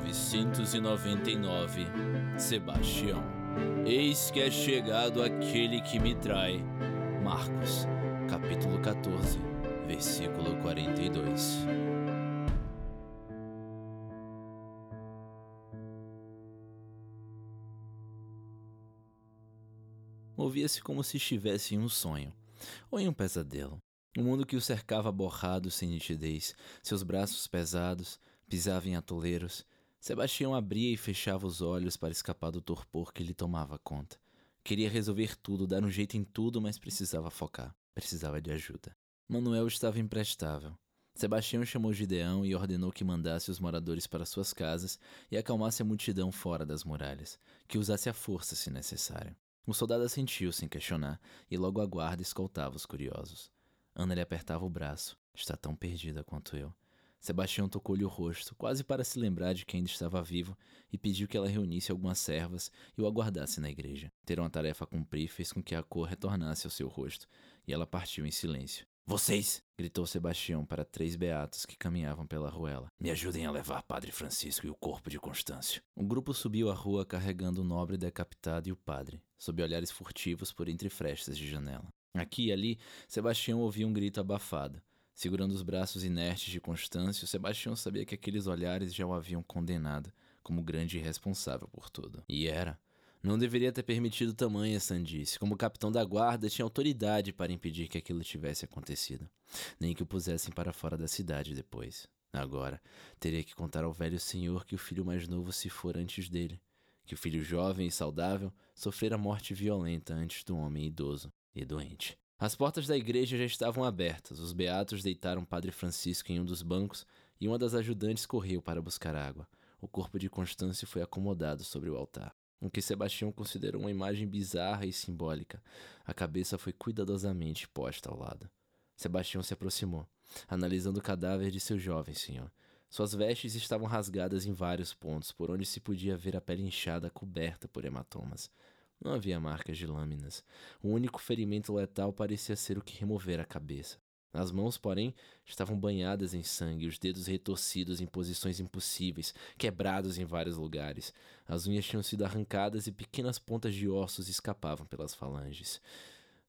1999 Sebastião Eis que é chegado aquele que me trai. Marcos, capítulo 14, versículo 42. Ouvia-se como se estivesse em um sonho ou em um pesadelo. O mundo que o cercava borrado sem nitidez, seus braços pesados, pisava em atoleiros. Sebastião abria e fechava os olhos para escapar do torpor que lhe tomava conta. Queria resolver tudo, dar um jeito em tudo, mas precisava focar. Precisava de ajuda. Manuel estava imprestável. Sebastião chamou Gideão e ordenou que mandasse os moradores para suas casas e acalmasse a multidão fora das muralhas, que usasse a força se necessário. O soldado assentiu sem questionar e logo a guarda escoltava os curiosos. Ana lhe apertava o braço. Está tão perdida quanto eu. Sebastião tocou-lhe o rosto, quase para se lembrar de que ainda estava vivo, e pediu que ela reunisse algumas servas e o aguardasse na igreja. Ter uma tarefa a cumprir fez com que a cor retornasse ao seu rosto, e ela partiu em silêncio. Vocês! gritou Sebastião para três beatos que caminhavam pela ruela. Me ajudem a levar Padre Francisco e o corpo de Constâncio. O grupo subiu a rua carregando o nobre decapitado e o padre, sob olhares furtivos por entre frestas de janela. Aqui e ali, Sebastião ouvia um grito abafado. Segurando os braços inertes de Constâncio, Sebastião sabia que aqueles olhares já o haviam condenado como grande responsável por tudo. E era. Não deveria ter permitido tamanha sandice. Como capitão da guarda, tinha autoridade para impedir que aquilo tivesse acontecido. Nem que o pusessem para fora da cidade depois. Agora, teria que contar ao velho senhor que o filho mais novo se fora antes dele. Que o filho jovem e saudável sofrera morte violenta antes do homem idoso e doente. As portas da igreja já estavam abertas. Os beatos deitaram Padre Francisco em um dos bancos e uma das ajudantes correu para buscar água. O corpo de Constância foi acomodado sobre o altar, o que Sebastião considerou uma imagem bizarra e simbólica. A cabeça foi cuidadosamente posta ao lado. Sebastião se aproximou, analisando o cadáver de seu jovem senhor. Suas vestes estavam rasgadas em vários pontos, por onde se podia ver a pele inchada coberta por hematomas. Não havia marcas de lâminas. O único ferimento letal parecia ser o que removera a cabeça. As mãos, porém, estavam banhadas em sangue, os dedos retorcidos em posições impossíveis, quebrados em vários lugares. As unhas tinham sido arrancadas e pequenas pontas de ossos escapavam pelas falanges.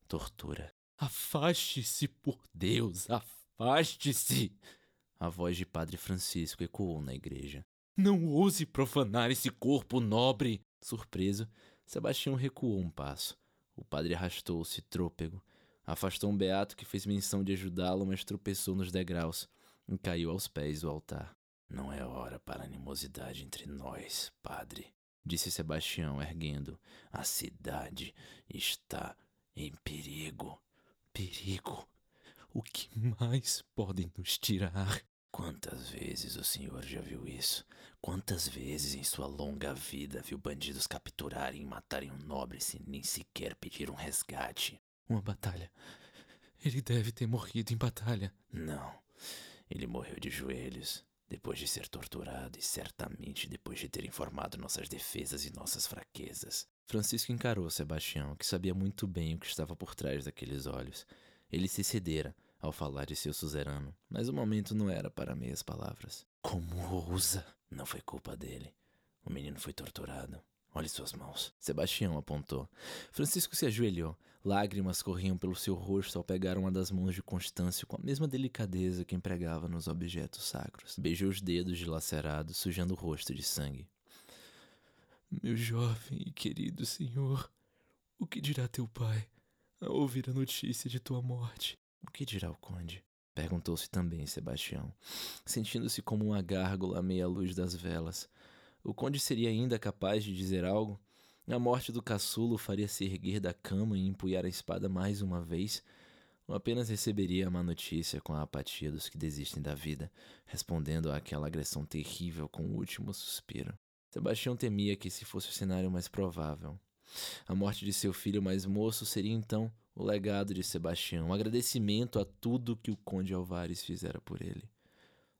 Tortura. Afaste-se, por Deus, afaste-se! A voz de Padre Francisco ecoou na igreja. Não ouse profanar esse corpo nobre! Surpreso, Sebastião recuou um passo. O padre arrastou-se, trôpego. Afastou um beato que fez menção de ajudá-lo, mas tropeçou nos degraus e caiu aos pés do altar. Não é hora para animosidade entre nós, padre, disse Sebastião, erguendo. A cidade está em perigo. Perigo? O que mais podem nos tirar? Quantas vezes o senhor já viu isso? Quantas vezes em sua longa vida viu bandidos capturarem e matarem um nobre sem nem sequer pedir um resgate? Uma batalha. Ele deve ter morrido em batalha. Não. Ele morreu de joelhos, depois de ser torturado e certamente depois de ter informado nossas defesas e nossas fraquezas. Francisco encarou Sebastião, que sabia muito bem o que estava por trás daqueles olhos. Ele se cedera, ao falar de seu suzerano, mas o momento não era para meias palavras. Como ousa? Não foi culpa dele. O menino foi torturado. Olhe suas mãos. Sebastião apontou. Francisco se ajoelhou. Lágrimas corriam pelo seu rosto ao pegar uma das mãos de Constâncio com a mesma delicadeza que empregava nos objetos sacros. Beijou os dedos dilacerados, sujando o rosto de sangue. Meu jovem e querido senhor, o que dirá teu pai ao ouvir a notícia de tua morte? O que dirá o conde? Perguntou-se também Sebastião, sentindo-se como uma gárgula à meia luz das velas. O conde seria ainda capaz de dizer algo? A morte do caçulo faria se erguer da cama e empunhar a espada mais uma vez? Ou apenas receberia a má notícia com a apatia dos que desistem da vida, respondendo àquela agressão terrível com o último suspiro? Sebastião temia que esse fosse o cenário mais provável. A morte de seu filho mais moço seria então o legado de Sebastião, um agradecimento a tudo que o conde Alvares fizera por ele.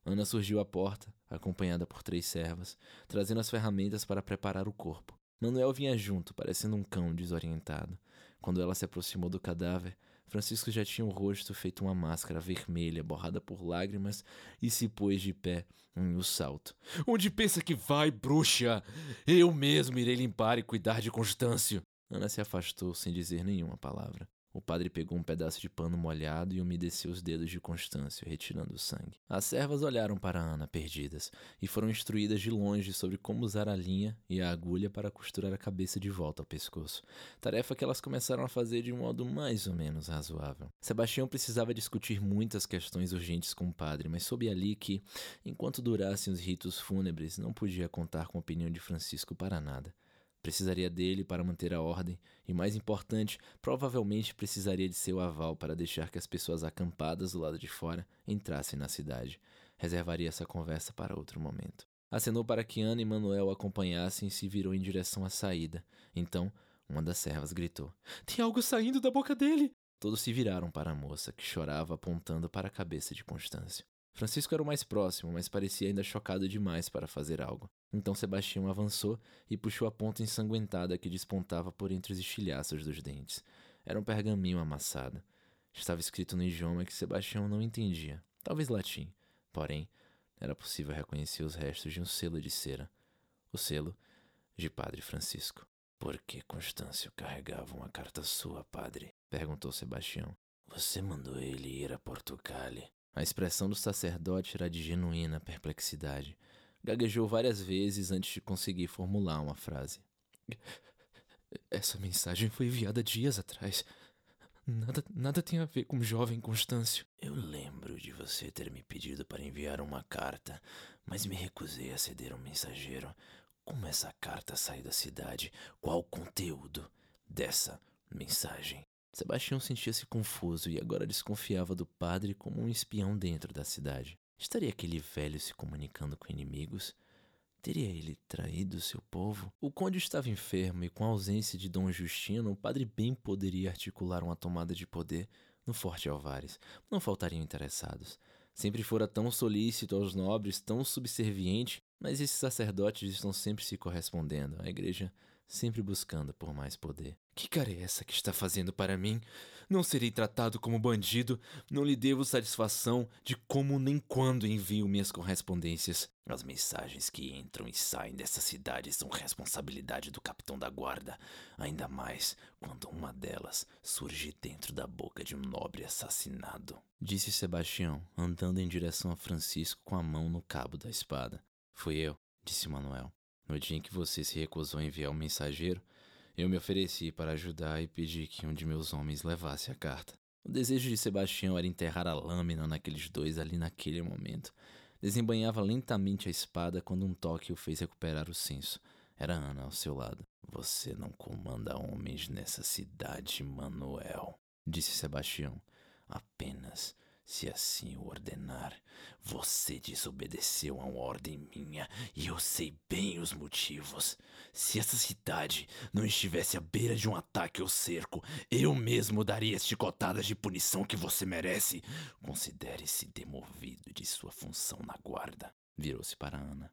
Ana surgiu à porta, acompanhada por três servas, trazendo as ferramentas para preparar o corpo. Manuel vinha junto, parecendo um cão desorientado. Quando ela se aproximou do cadáver, Francisco já tinha o rosto feito uma máscara vermelha, borrada por lágrimas, e se pôs de pé em um salto. Onde pensa que vai, bruxa? Eu mesmo irei limpar e cuidar de Constâncio. Ana se afastou sem dizer nenhuma palavra. O padre pegou um pedaço de pano molhado e umedeceu os dedos de Constâncio, retirando o sangue. As servas olharam para Ana, perdidas, e foram instruídas de longe sobre como usar a linha e a agulha para costurar a cabeça de volta ao pescoço. Tarefa que elas começaram a fazer de um modo mais ou menos razoável. Sebastião precisava discutir muitas questões urgentes com o padre, mas soube ali que, enquanto durassem os ritos fúnebres, não podia contar com a opinião de Francisco para nada. Precisaria dele para manter a ordem e, mais importante, provavelmente precisaria de seu aval para deixar que as pessoas acampadas do lado de fora entrassem na cidade. Reservaria essa conversa para outro momento. Acenou para que Ana e Manuel acompanhassem e se virou em direção à saída. Então, uma das servas gritou: Tem algo saindo da boca dele! Todos se viraram para a moça, que chorava apontando para a cabeça de Constância. Francisco era o mais próximo, mas parecia ainda chocado demais para fazer algo. Então Sebastião avançou e puxou a ponta ensanguentada que despontava por entre os estilhaços dos dentes. Era um pergaminho amassado. Estava escrito no idioma que Sebastião não entendia, talvez latim. Porém, era possível reconhecer os restos de um selo de cera. O selo de Padre Francisco. Por que Constâncio carregava uma carta sua, padre? perguntou Sebastião. Você mandou ele ir a Portugal a expressão do sacerdote era de genuína perplexidade. Gaguejou várias vezes antes de conseguir formular uma frase. Essa mensagem foi enviada dias atrás. Nada, nada tem a ver com o jovem Constâncio. Eu lembro de você ter me pedido para enviar uma carta, mas me recusei a ceder um mensageiro. Como essa carta saiu da cidade? Qual o conteúdo dessa mensagem? Sebastião sentia-se confuso e agora desconfiava do padre como um espião dentro da cidade. Estaria aquele velho se comunicando com inimigos? Teria ele traído seu povo? O conde estava enfermo e, com a ausência de Dom Justino, o padre bem poderia articular uma tomada de poder no Forte Alvares. Não faltariam interessados. Sempre fora tão solícito aos nobres, tão subserviente, mas esses sacerdotes estão sempre se correspondendo. A igreja sempre buscando por mais poder. Que cara é essa que está fazendo para mim? Não serei tratado como bandido, não lhe devo satisfação de como nem quando envio minhas correspondências. As mensagens que entram e saem dessa cidade são responsabilidade do capitão da guarda, ainda mais quando uma delas surge dentro da boca de um nobre assassinado. Disse Sebastião, andando em direção a Francisco com a mão no cabo da espada. Fui eu, disse Manuel. No dia em que você se recusou a enviar um mensageiro, eu me ofereci para ajudar e pedi que um de meus homens levasse a carta. O desejo de Sebastião era enterrar a lâmina naqueles dois ali naquele momento. Desembanhava lentamente a espada quando um toque o fez recuperar o senso. Era Ana ao seu lado. Você não comanda homens nessa cidade, Manuel, disse Sebastião. Apenas se assim o ordenar. Você desobedeceu a uma ordem minha e eu sei bem os motivos. Se essa cidade não estivesse à beira de um ataque ou cerco, eu mesmo daria as chicotadas de punição que você merece. Considere-se demovido de sua função na guarda. Virou-se para Ana.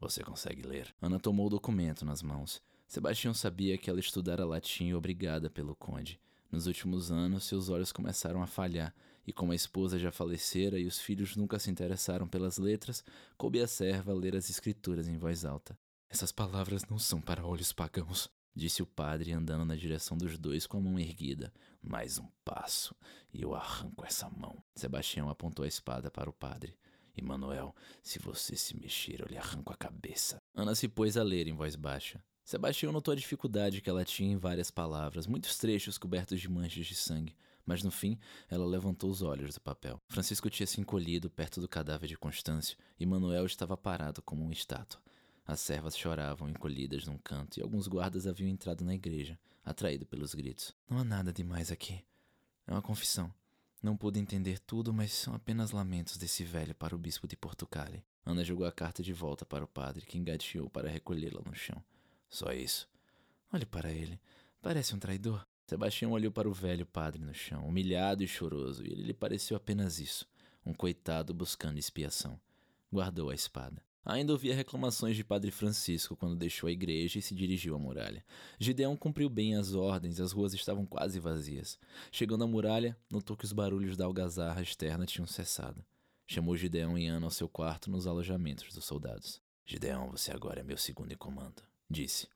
Você consegue ler? Ana tomou o documento nas mãos. Sebastião sabia que ela estudara latim obrigada pelo conde. Nos últimos anos, seus olhos começaram a falhar, e como a esposa já falecera e os filhos nunca se interessaram pelas letras, coube a serva ler as escrituras em voz alta. Essas palavras não são para olhos pagãos, disse o padre andando na direção dos dois com a mão erguida. Mais um passo, e eu arranco essa mão. Sebastião apontou a espada para o padre. E Manuel, se você se mexer, eu lhe arranco a cabeça. Ana se pôs a ler em voz baixa. Sebastião notou a dificuldade que ela tinha em várias palavras, muitos trechos cobertos de manchas de sangue, mas no fim ela levantou os olhos do papel. Francisco tinha se encolhido perto do cadáver de Constâncio e Manuel estava parado como uma estátua. As servas choravam encolhidas num canto e alguns guardas haviam entrado na igreja, atraído pelos gritos. Não há nada demais aqui. É uma confissão. Não pude entender tudo, mas são apenas lamentos desse velho para o bispo de Portugal. Ana jogou a carta de volta para o padre, que engateou para recolhê-la no chão. Só isso. Olhe para ele. Parece um traidor. Sebastião olhou para o velho padre no chão, humilhado e choroso, e ele lhe pareceu apenas isso: um coitado buscando expiação. Guardou a espada. Ainda ouvia reclamações de Padre Francisco quando deixou a igreja e se dirigiu à muralha. Gideão cumpriu bem as ordens, as ruas estavam quase vazias. Chegando à muralha, notou que os barulhos da algazarra externa tinham cessado. Chamou Gideão e Ana ao seu quarto nos alojamentos dos soldados. Gideão, você agora é meu segundo em comando, disse.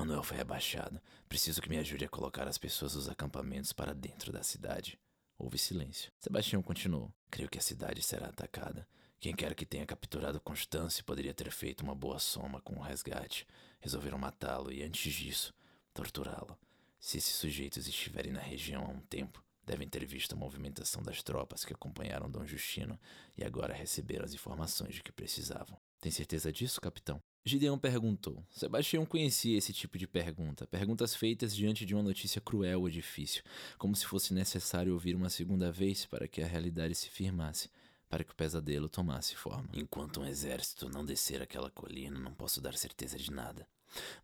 Manuel foi rebaixado. Preciso que me ajude a colocar as pessoas dos acampamentos para dentro da cidade. Houve silêncio. Sebastião continuou. Creio que a cidade será atacada. Quem quer que tenha capturado Constância poderia ter feito uma boa soma com o resgate. Resolveram matá-lo e, antes disso, torturá-lo. Se esses sujeitos estiverem na região há um tempo, devem ter visto a movimentação das tropas que acompanharam Dom Justino e agora receberam as informações de que precisavam. Tem certeza disso, capitão? Gideão perguntou. Sebastião conhecia esse tipo de pergunta, perguntas feitas diante de uma notícia cruel ou difícil, como se fosse necessário ouvir uma segunda vez para que a realidade se firmasse para que o pesadelo tomasse forma. Enquanto um exército não descer aquela colina, não posso dar certeza de nada.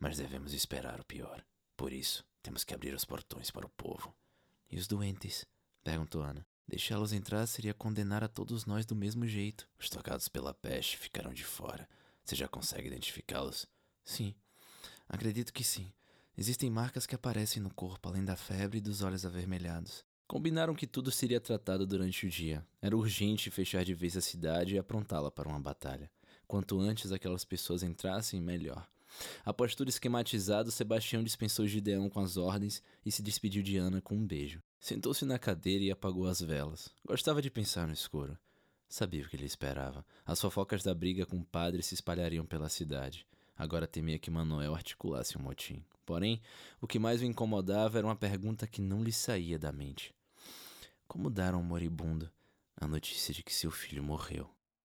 Mas devemos esperar o pior. Por isso, temos que abrir os portões para o povo. E os doentes? perguntou Ana. Deixá-los entrar seria condenar a todos nós do mesmo jeito. Os tocados pela peste ficaram de fora. Você já consegue identificá-los? Sim, acredito que sim. Existem marcas que aparecem no corpo, além da febre e dos olhos avermelhados. Combinaram que tudo seria tratado durante o dia. Era urgente fechar de vez a cidade e aprontá-la para uma batalha. Quanto antes aquelas pessoas entrassem, melhor. Após tudo esquematizado, Sebastião dispensou Gideão com as ordens e se despediu de Ana com um beijo. Sentou-se na cadeira e apagou as velas. Gostava de pensar no escuro. Sabia o que lhe esperava. As fofocas da briga com o padre se espalhariam pela cidade. Agora temia que Manuel articulasse um motim. Porém, o que mais o incomodava era uma pergunta que não lhe saía da mente. Como dar ao moribundo a notícia de que seu filho morreu?